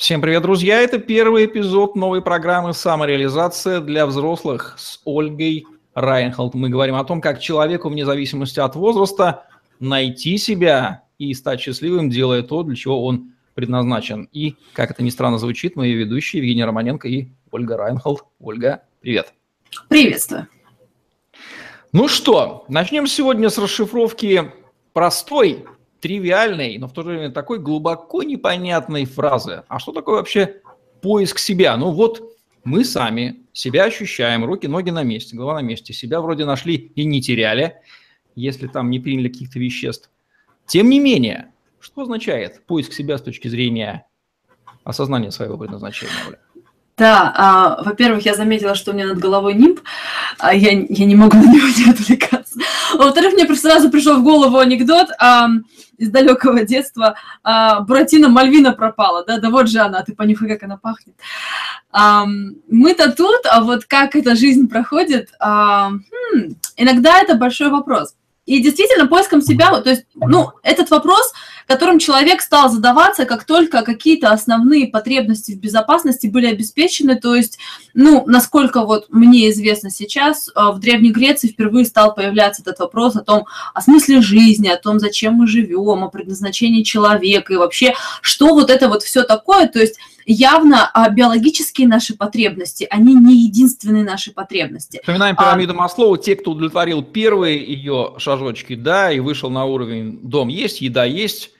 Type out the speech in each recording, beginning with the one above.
Всем привет, друзья! Это первый эпизод новой программы «Самореализация для взрослых» с Ольгой Райнхолд. Мы говорим о том, как человеку, вне зависимости от возраста, найти себя и стать счастливым, делая то, для чего он предназначен. И, как это ни странно звучит, мои ведущие Евгений Романенко и Ольга Райнхолд. Ольга, привет! Приветствую! Ну что, начнем сегодня с расшифровки простой тривиальной, но в то же время такой глубоко непонятной фразы. А что такое вообще поиск себя? Ну вот мы сами себя ощущаем, руки, ноги на месте, голова на месте, себя вроде нашли и не теряли, если там не приняли каких-то веществ. Тем не менее, что означает поиск себя с точки зрения осознания своего предназначения, Оля? Да, а, во-первых, я заметила, что у меня над головой нимб, а я, я не могу на него не отвлекаться. Во-вторых, мне сразу пришел в голову анекдот а, из далекого детства. А, Буратино Мальвина пропала, да, да вот же она, ты понюхай, как она пахнет. А, мы-то тут, а вот как эта жизнь проходит, а, хм, иногда это большой вопрос. И действительно, поиском себя, то есть, ну, этот вопрос – которым человек стал задаваться, как только какие-то основные потребности в безопасности были обеспечены. То есть, ну, насколько вот мне известно сейчас, э, в Древней Греции впервые стал появляться этот вопрос о том, о смысле жизни, о том, зачем мы живем, о предназначении человека и вообще, что вот это вот все такое. То есть явно а, биологические наши потребности, они не единственные наши потребности. Вспоминаем пирамиду а... Маслоу, те, кто удовлетворил первые ее шажочки, да, и вышел на уровень дом есть, еда есть,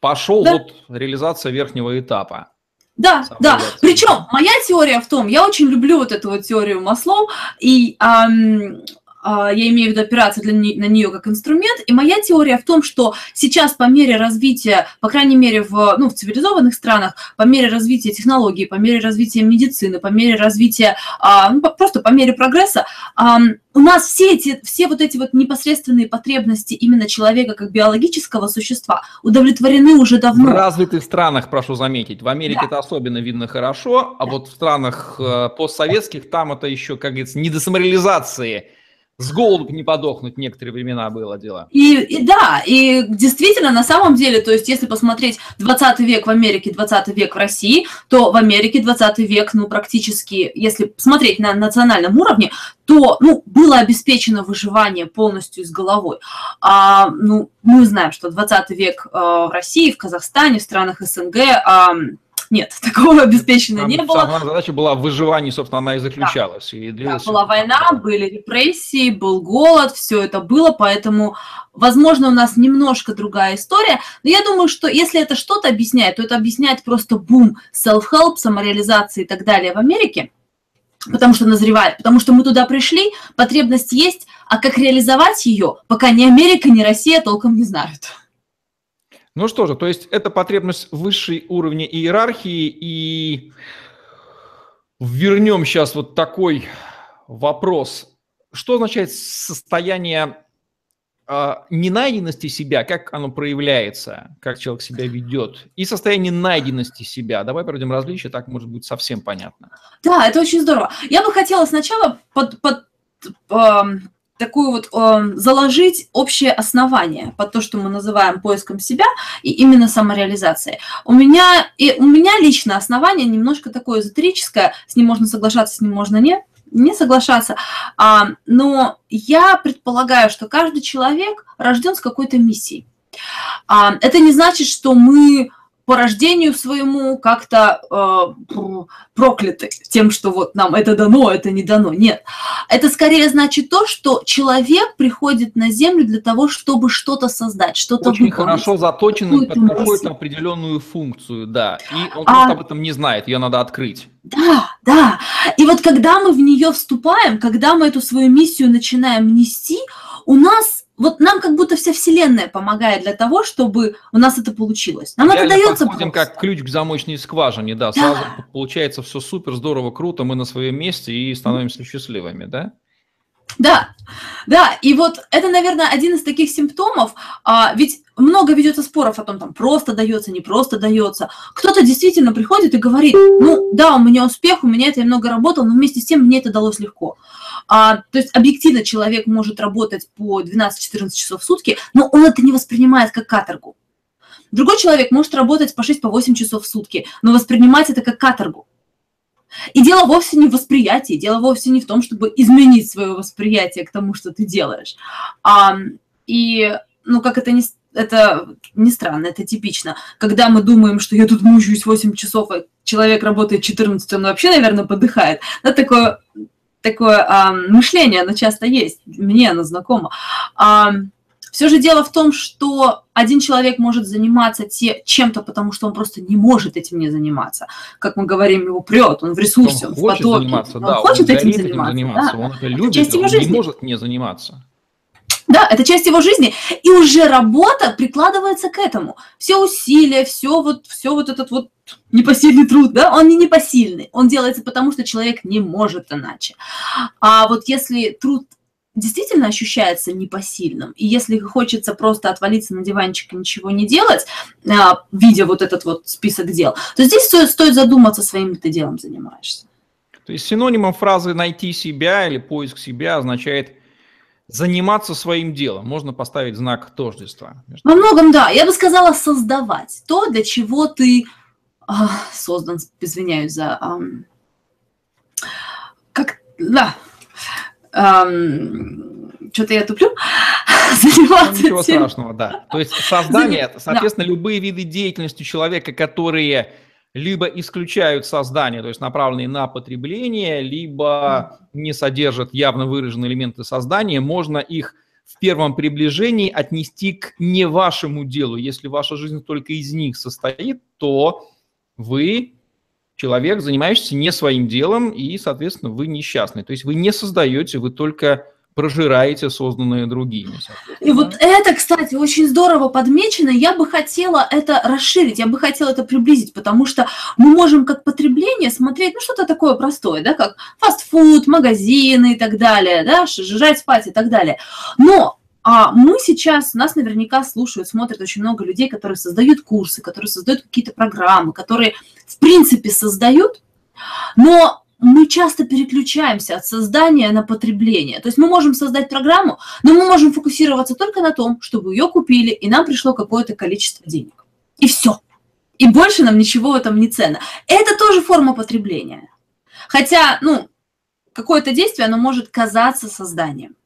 пошел да. вот реализация верхнего этапа. Да, да. Причем моя теория в том, я очень люблю вот эту вот теорию Маслоу, и эм, я имею в виду операцию для на нее как инструмент. И моя теория в том, что сейчас по мере развития, по крайней мере в, ну, в цивилизованных странах, по мере развития технологий, по мере развития медицины, по мере развития, а, ну, просто по мере прогресса, а, у нас все эти, все вот эти вот непосредственные потребности именно человека как биологического существа удовлетворены уже давно. В развитых странах, прошу заметить, в Америке да. это особенно видно хорошо, а да. вот в странах э, постсоветских там это еще, как говорится, не до самореализации с голоду не подохнуть некоторые времена было дело. И, и да, и действительно, на самом деле, то есть если посмотреть 20 век в Америке, 20 век в России, то в Америке 20 век, ну, практически, если смотреть на национальном уровне, то, ну, было обеспечено выживание полностью с головой. А, ну, мы знаем, что 20 век э, в России, в Казахстане, в странах СНГ, э, нет, такого обеспечено не было. Самая задача была в выживании, собственно, она и заключалась. Да. И да, была война, были репрессии, был голод, все это было, поэтому, возможно, у нас немножко другая история, но я думаю, что если это что-то объясняет, то это объясняет просто бум self-help, самореализации и так далее в Америке, потому что назревает, потому что мы туда пришли, потребность есть, а как реализовать ее, пока ни Америка, ни Россия толком не знают. Ну что же, то есть это потребность высшей уровня иерархии, и вернем сейчас вот такой вопрос. Что означает состояние э, ненайденности себя, как оно проявляется, как человек себя ведет, и состояние найденности себя. Давай проведем различия, так может быть совсем понятно. Да, это очень здорово. Я бы хотела сначала под, под, э, такую вот э, заложить общее основание под то, что мы называем поиском себя и именно самореализацией. У меня и у меня лично основание немножко такое эзотерическое, с ним можно соглашаться, с ним можно нет не соглашаться, а, но я предполагаю, что каждый человек рожден с какой-то миссией. А, это не значит, что мы по рождению своему как-то э, прокляты тем, что вот нам это дано, это не дано. Нет. Это скорее значит то, что человек приходит на Землю для того, чтобы что-то создать, что-то Очень выполнить. хорошо заточенный под какую-то определенную функцию, да. И он а, просто об этом не знает, ее надо открыть. Да, да. И вот когда мы в нее вступаем, когда мы эту свою миссию начинаем нести, у нас вот нам как будто вся вселенная помогает для того, чтобы у нас это получилось. Нам Реально это дается подходим просто. как ключ к замочной скважине, да, да. Сразу получается все супер, здорово, круто, мы на своем месте и становимся счастливыми, да? Да, да, и вот это, наверное, один из таких симптомов, а, ведь много ведется споров о том, там просто дается, не просто дается. Кто-то действительно приходит и говорит, ну да, у меня успех, у меня это я много работал, но вместе с тем мне это далось легко. А, то есть объективно человек может работать по 12-14 часов в сутки, но он это не воспринимает как каторгу. Другой человек может работать по 6-8 по часов в сутки, но воспринимать это как каторгу. И дело вовсе не в восприятии, дело вовсе не в том, чтобы изменить свое восприятие к тому, что ты делаешь. А, и, ну, как это не, это не странно, это типично. Когда мы думаем, что я тут мучаюсь 8 часов, а человек работает 14, он вообще, наверное, подыхает. Да, такое такое а, мышление, оно часто есть, мне оно знакомо. А, все же дело в том, что один человек может заниматься те, чем-то, потому что он просто не может этим не заниматься. Как мы говорим, его прет, он в ресурсе, он, он в потоке. Заниматься, он да, хочет он этим заниматься. Этим заниматься да. Он это любит, часть его он жизни. не может не заниматься. Да, это часть его жизни, и уже работа прикладывается к этому. Все усилия, все вот, все вот этот вот непосильный труд, да, он не непосильный, он делается потому, что человек не может иначе. А вот если труд действительно ощущается непосильным, и если хочется просто отвалиться на диванчик и ничего не делать, а, видя вот этот вот список дел, то здесь стоит, задуматься, своим ты делом занимаешься. То есть синонимом фразы «найти себя» или «поиск себя» означает заниматься своим делом. Можно поставить знак тождества. Во многом, да. Я бы сказала создавать то, для чего ты а, создан, извиняюсь за... Как... Да. Что-то я туплю. Заниматься ну, ничего тем... страшного, да. То есть создание, соответственно, да. любые виды деятельности человека, которые либо исключают создание, то есть направленные на потребление, либо не содержат явно выраженные элементы создания, можно их в первом приближении отнести к не вашему делу. Если ваша жизнь только из них состоит, то вы человек, занимающийся не своим делом, и, соответственно, вы несчастный. То есть вы не создаете, вы только прожираете созданное другими. И вот это, кстати, очень здорово подмечено. Я бы хотела это расширить, я бы хотела это приблизить, потому что мы можем как потребление смотреть, ну, что-то такое простое, да, как фастфуд, магазины и так далее, да, жрать, спать и так далее. Но а мы сейчас, нас наверняка слушают, смотрят очень много людей, которые создают курсы, которые создают какие-то программы, которые, в принципе, создают, но мы часто переключаемся от создания на потребление. То есть мы можем создать программу, но мы можем фокусироваться только на том, чтобы ее купили, и нам пришло какое-то количество денег. И все. И больше нам ничего в этом не ценно. Это тоже форма потребления. Хотя, ну, какое-то действие, оно может казаться созданием.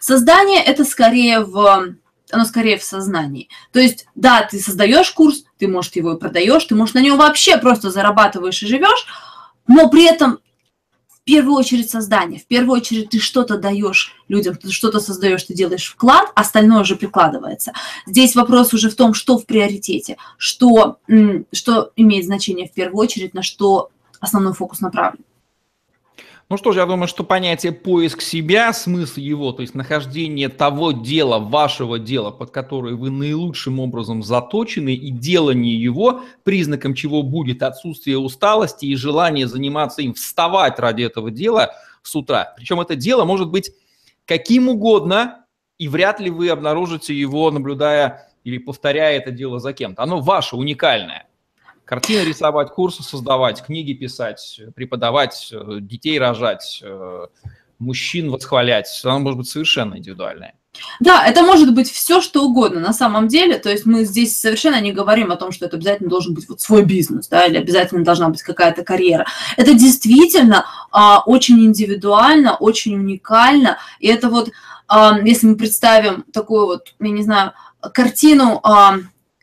Создание – это скорее в оно скорее в сознании. То есть, да, ты создаешь курс, ты, может, его и продаешь, ты, может, на него вообще просто зарабатываешь и живешь, но при этом в первую очередь создание, в первую очередь ты что-то даешь людям, ты что-то создаешь, ты делаешь вклад, остальное уже прикладывается. Здесь вопрос уже в том, что в приоритете, что, что имеет значение в первую очередь, на что основной фокус направлен. Ну что ж, я думаю, что понятие поиск себя, смысл его, то есть нахождение того дела, вашего дела, под которое вы наилучшим образом заточены, и делание его, признаком чего будет отсутствие усталости и желание заниматься им, вставать ради этого дела с утра. Причем это дело может быть каким угодно, и вряд ли вы обнаружите его, наблюдая или повторяя это дело за кем-то. Оно ваше, уникальное. Картины рисовать, курсы создавать, книги писать, преподавать, э, детей рожать, э, мужчин восхвалять. Оно может быть совершенно индивидуальное. Да, это может быть все, что угодно на самом деле. То есть мы здесь совершенно не говорим о том, что это обязательно должен быть вот свой бизнес, да, или обязательно должна быть какая-то карьера. Это действительно а, очень индивидуально, очень уникально. И это вот, а, если мы представим такую вот, я не знаю, картину а,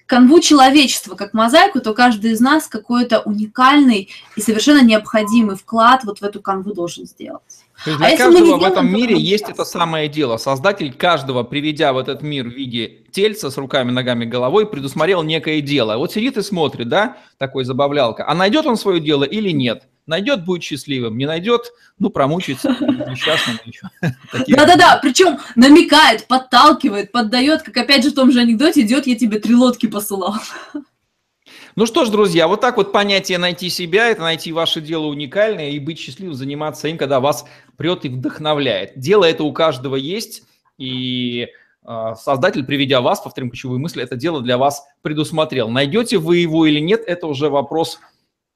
канву человечества как мозаику, то каждый из нас какой-то уникальный и совершенно необходимый вклад вот в эту канву должен сделать. То есть а для а каждого в этом мире есть это самое дело. Создатель каждого, приведя в этот мир в виде тельца с руками, ногами, головой, предусмотрел некое дело. Вот сидит и смотрит, да, такой забавлялка. А найдет он свое дело или нет? Найдет, будет счастливым. Не найдет, ну, промучается несчастным еще. Да-да-да, причем намекает, подталкивает, поддает, как опять же в том же анекдоте идет, я тебе три лодки посылал. Ну что ж, друзья, вот так вот понятие найти себя, это найти ваше дело уникальное и быть счастливым, заниматься им, когда вас прет и вдохновляет. Дело это у каждого есть, и э, создатель, приведя вас, повторим ключевую мысль, это дело для вас предусмотрел. Найдете вы его или нет, это уже вопрос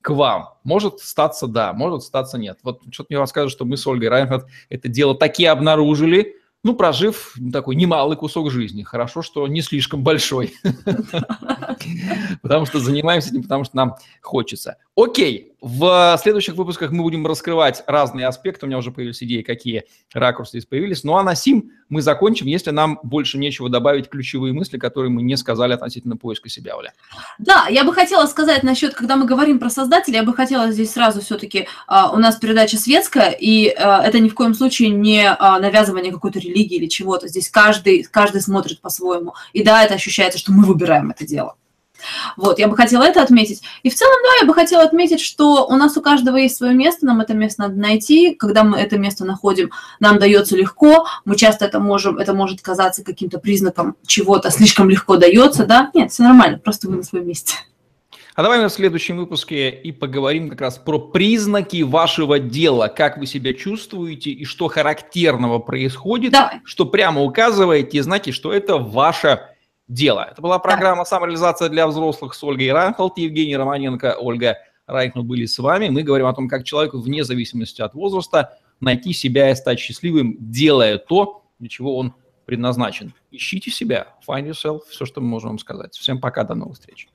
к вам. Может статься да, может статься нет. Вот что-то мне рассказывают, что мы с Ольгой Райнхард это дело такие обнаружили, ну, прожив такой немалый кусок жизни. Хорошо, что не слишком большой. Потому что занимаемся этим, потому что нам хочется. Окей, в следующих выпусках мы будем раскрывать разные аспекты. У меня уже появились идеи, какие ракурсы здесь появились. Ну а на сим мы закончим, если нам больше нечего добавить ключевые мысли, которые мы не сказали относительно поиска себя, Оля. Да, я бы хотела сказать насчет, когда мы говорим про создателя, я бы хотела здесь сразу все-таки, а, у нас передача светская, и а, это ни в коем случае не а, навязывание какой-то религии или чего-то. Здесь каждый, каждый смотрит по-своему. И да, это ощущается, что мы выбираем это дело. Вот, я бы хотела это отметить. И в целом, да, я бы хотела отметить, что у нас у каждого есть свое место, нам это место надо найти. Когда мы это место находим, нам дается легко. Мы часто это можем, это может казаться каким-то признаком чего-то слишком легко дается, да? Нет, все нормально, просто вы на своем месте. А давай мы в следующем выпуске и поговорим как раз про признаки вашего дела, как вы себя чувствуете и что характерного происходит, Давай. что прямо указываете знаки, что это ваше дело. Это была программа «Самореализация для взрослых» с Ольгой Ранхолд, Евгений Романенко, Ольга Райхнул были с вами. Мы говорим о том, как человеку вне зависимости от возраста найти себя и стать счастливым, делая то, для чего он предназначен. Ищите себя, find yourself, все, что мы можем вам сказать. Всем пока, до новых встреч.